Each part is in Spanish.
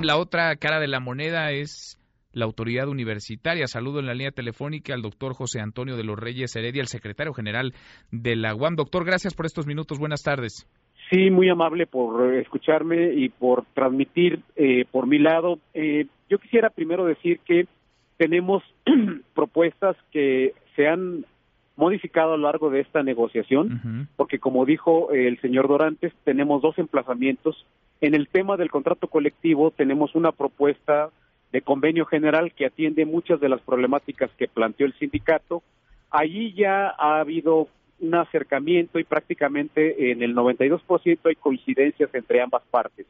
La otra cara de la moneda es la autoridad universitaria. Saludo en la línea telefónica al doctor José Antonio de los Reyes Heredia, el secretario general de la UAM. Doctor, gracias por estos minutos. Buenas tardes. Sí, muy amable por escucharme y por transmitir eh, por mi lado. Eh, yo quisiera primero decir que tenemos propuestas que se han modificado a lo largo de esta negociación, porque como dijo el señor Dorantes, tenemos dos emplazamientos. En el tema del contrato colectivo tenemos una propuesta de convenio general que atiende muchas de las problemáticas que planteó el sindicato. Allí ya ha habido un acercamiento y prácticamente en el 92% hay coincidencias entre ambas partes.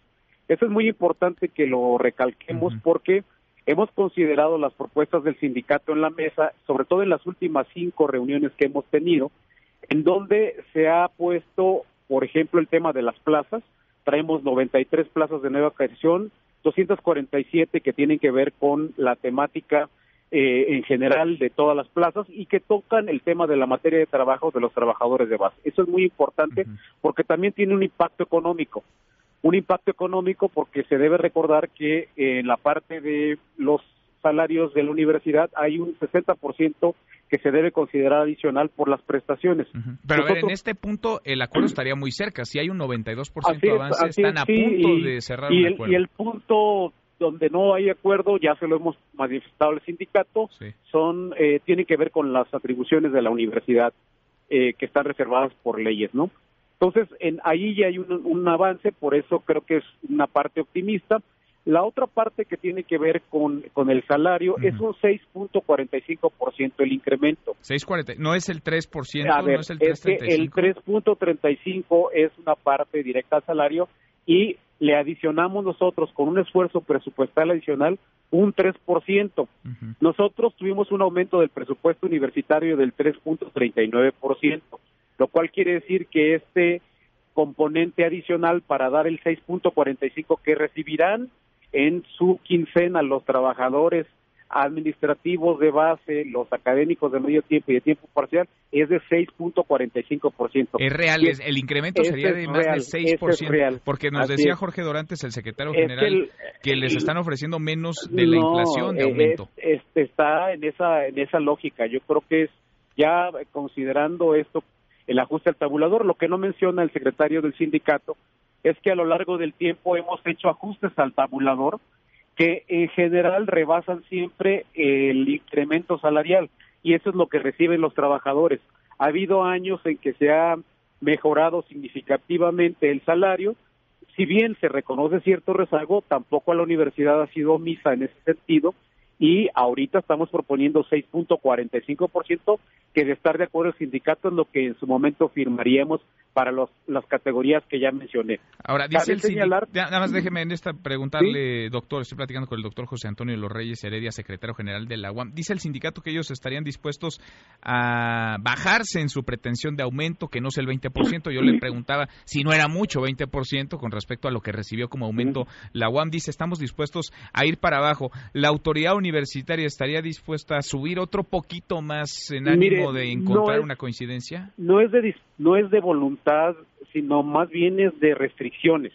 Eso es muy importante que lo recalquemos porque hemos considerado las propuestas del sindicato en la mesa, sobre todo en las últimas cinco reuniones que hemos tenido, en donde se ha puesto, por ejemplo, el tema de las plazas. Traemos 93 plazas de nueva creación, 247 que tienen que ver con la temática eh, en general de todas las plazas y que tocan el tema de la materia de trabajo de los trabajadores de base. Eso es muy importante porque también tiene un impacto económico. Un impacto económico porque se debe recordar que en la parte de los salarios de la universidad hay un 60% que se debe considerar adicional por las prestaciones. Pero a ver, en este punto el acuerdo estaría muy cerca. Si hay un 92% de avance, están a punto de cerrar y un el, acuerdo. Y el punto donde no hay acuerdo, ya se lo hemos manifestado al sindicato, son eh, tiene que ver con las atribuciones de la universidad eh, que están reservadas por leyes, ¿no? Entonces, en, ahí ya hay un, un avance, por eso creo que es una parte optimista. La otra parte que tiene que ver con, con el salario es un 6.45% el incremento. 6.40, no es el 3%, A ver, no es el es que 3.35. el 3.35 es una parte directa al salario y le adicionamos nosotros con un esfuerzo presupuestal adicional un 3%. Nosotros tuvimos un aumento del presupuesto universitario del 3.39%, lo cual quiere decir que este componente adicional para dar el 6.45 que recibirán en su quincena los trabajadores administrativos de base, los académicos de medio tiempo y de tiempo parcial, es de 6.45%. Es real, es- el incremento sería es de más real, del ese 6%, es real. porque nos Así decía es. Jorge Dorantes, el secretario Es general, el- que les el- están ofreciendo menos de la No, inflación de eh, aumento. es- este, está en esa, en esa lógica. Yo creo que es ya considerando esto el ajuste al tabulador, lo que no menciona el secretario del sindicato es que a lo largo del tiempo hemos hecho ajustes al tabulador que en general rebasan siempre el incremento salarial y eso es lo que reciben los trabajadores. Ha habido años en que se ha mejorado significativamente el salario, si bien se reconoce cierto rezago, tampoco a la universidad ha sido omisa en ese sentido y ahorita estamos proponiendo 6.45%, que de estar de acuerdo el sindicato es lo que en su momento firmaríamos para los, las categorías que ya mencioné. Ahora, dice el señalar- nada más déjeme en esta preguntarle, doctor, estoy platicando con el doctor José Antonio los Reyes Heredia, secretario general de la UAM. Dice el sindicato que ellos estarían dispuestos a bajarse en su pretensión de aumento, que no es el 20%. Yo le preguntaba si no era mucho 20% con respecto a lo que recibió como aumento la UAM. Dice, estamos dispuestos a ir para abajo. ¿La autoridad universitaria estaría dispuesta a subir otro poquito más en ánimo Mire, de encontrar no es- una coincidencia? no es de no es de voluntad, sino más bien es de restricciones.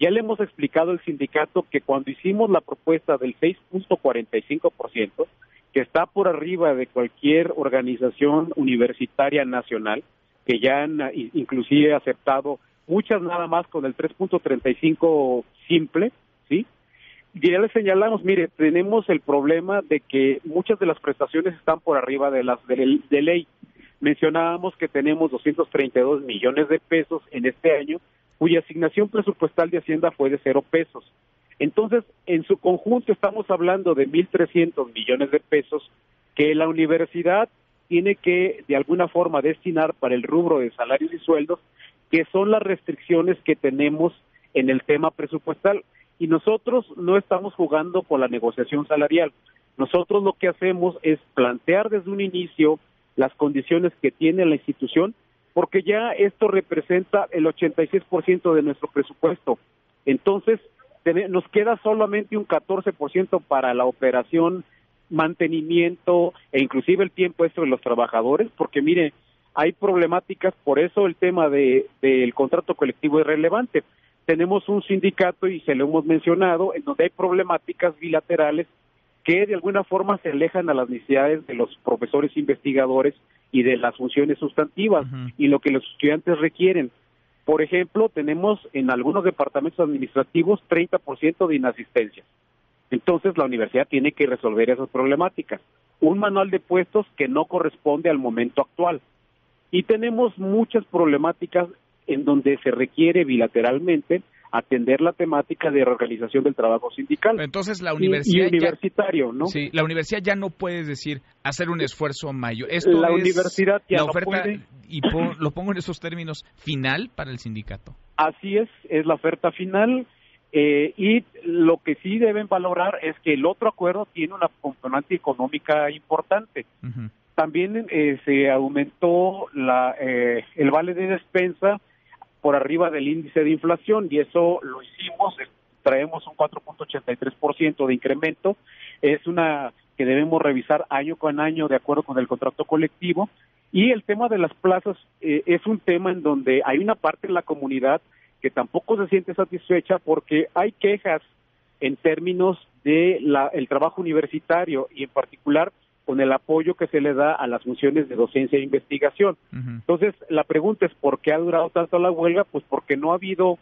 Ya le hemos explicado al sindicato que cuando hicimos la propuesta del 6.45%, que está por arriba de cualquier organización universitaria nacional, que ya han eh, inclusive aceptado muchas nada más con el 3.35 simple, ¿sí? Y ya le señalamos, mire, tenemos el problema de que muchas de las prestaciones están por arriba de las de, de ley. Mencionábamos que tenemos 232 millones de pesos en este año, cuya asignación presupuestal de Hacienda fue de cero pesos. Entonces, en su conjunto estamos hablando de 1.300 millones de pesos que la universidad tiene que, de alguna forma, destinar para el rubro de salarios y sueldos, que son las restricciones que tenemos en el tema presupuestal. Y nosotros no estamos jugando con la negociación salarial. Nosotros lo que hacemos es plantear desde un inicio las condiciones que tiene la institución, porque ya esto representa el 86% de nuestro presupuesto. Entonces, nos queda solamente un 14% para la operación, mantenimiento e inclusive el tiempo extra de los trabajadores, porque mire, hay problemáticas, por eso el tema de del contrato colectivo es relevante. tenemos un sindicato, y se lo hemos mencionado, en donde hay problemáticas bilaterales que de alguna forma se alejan a las necesidades de los profesores investigadores y de las funciones sustantivas y lo que los estudiantes requieren. Por ejemplo, tenemos en algunos departamentos administrativos 30% de inasistencia. Entonces, la universidad tiene que resolver esas problemáticas. Un manual de puestos que no corresponde al momento actual. Y tenemos muchas problemáticas en donde se requiere bilateralmente atender la temática de reorganización del trabajo sindical. Entonces la universidad y, universitario, ¿no? Sí, la universidad ya no puede decir hacer un esfuerzo mayor. Esto la es universidad ya la no oferta puede. y lo pongo en esos términos final para el sindicato. Así es, es la oferta final. Eh, y lo que sí deben valorar es que el otro acuerdo tiene una componente económica importante. También eh, se aumentó la, eh, el vale de despensa por arriba del índice de inflación y eso lo hicimos, eh, traemos un 4.83% de incremento, es una que debemos revisar año con año de acuerdo con el contrato colectivo. Y el tema de las plazas eh, es un tema en donde hay una parte de la comunidad que tampoco se siente satisfecha porque hay quejas en términos de la, el trabajo universitario y en particular con el apoyo que se le da a las funciones de docencia e investigación. Entonces, la pregunta es por qué ha durado tanto la huelga, pues porque no ha habido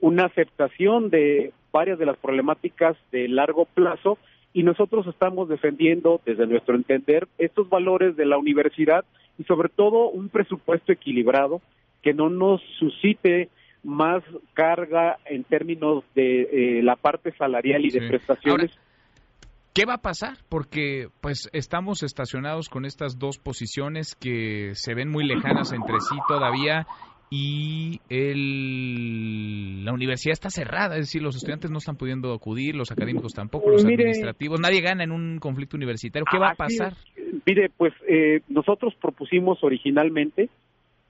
una aceptación de varias de las problemáticas de largo plazo y nosotros estamos defendiendo, desde nuestro entender, estos valores de la universidad y sobre todo un presupuesto equilibrado que no nos suscite más carga en términos de eh, la parte salarial y de Sí. prestaciones. ¿Qué va a pasar? Porque pues estamos estacionados con estas dos posiciones que se ven muy lejanas entre sí todavía y el, la universidad está cerrada, es decir, los estudiantes no están pudiendo acudir, los académicos tampoco, los Mire- administrativos, nadie gana en un conflicto universitario. ¿Qué va a pasar? Mire, pues eh, nosotros propusimos originalmente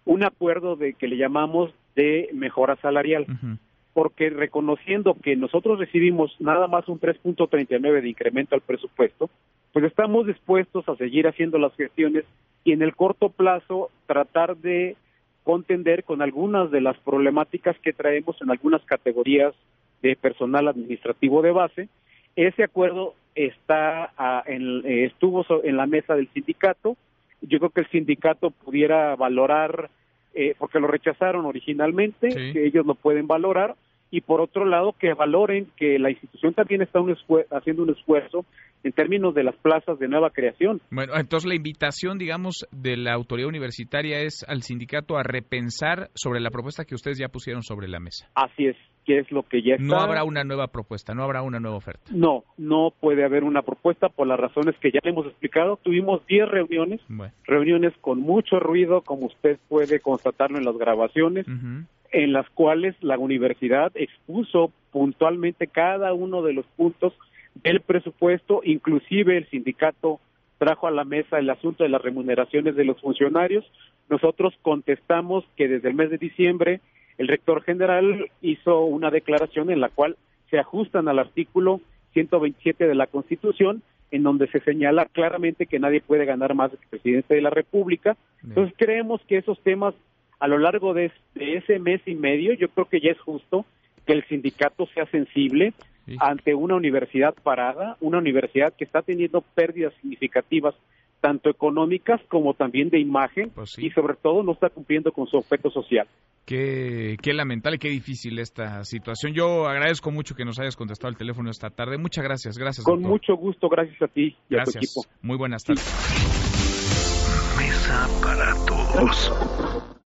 un acuerdo de que le llamamos de mejora salarial, Ujú. Porque reconociendo que nosotros recibimos nada más un 3.39 de incremento al presupuesto, pues estamos dispuestos a seguir haciendo las gestiones y en el corto plazo tratar de contender con algunas de las problemáticas que traemos en algunas categorías de personal administrativo de base. Ese acuerdo está ah, en- eh, estuvo en la mesa del sindicato. Yo creo que el sindicato pudiera valorar, eh, porque lo rechazaron originalmente, Sí. que ellos lo pueden valorar, y por otro lado que valoren que la institución también está un haciendo un esfuerzo en términos de las plazas de nueva creación. Bueno, entonces la invitación, digamos, de la autoridad universitaria es al sindicato a repensar sobre la propuesta que ustedes ya pusieron sobre la mesa. Así es, que es lo que ya está. No habrá una nueva propuesta, no habrá una nueva oferta. No, no puede haber una propuesta por las razones que ya le hemos explicado. Tuvimos 10 reuniones, Bueno. reuniones con mucho ruido, como usted puede constatarlo en las grabaciones, ujú. En las cuales la universidad expuso puntualmente cada uno de los puntos del presupuesto, inclusive el sindicato trajo a la mesa el asunto de las remuneraciones de los funcionarios. Nosotros contestamos que desde el mes de diciembre el rector general hizo una declaración en la cual se ajustan al artículo 127 de la Constitución, en donde se señala claramente que nadie puede ganar más que el presidente de la República. Bien. Entonces creemos que esos temas a lo largo de, de ese mes y medio, yo creo que ya es justo que el sindicato sea sensible Sí. ante una universidad parada, una universidad que está teniendo pérdidas significativas tanto económicas como también de imagen Pues sí. y sobre todo no está cumpliendo con su objeto social. Qué, qué lamentable, qué difícil esta situación. Yo agradezco mucho que nos hayas contestado el teléfono esta tarde. Muchas gracias, gracias. Con doctor. mucho gusto, gracias a ti y a tu Gracias. equipo. Muy buenas tardes. Mesa para todos.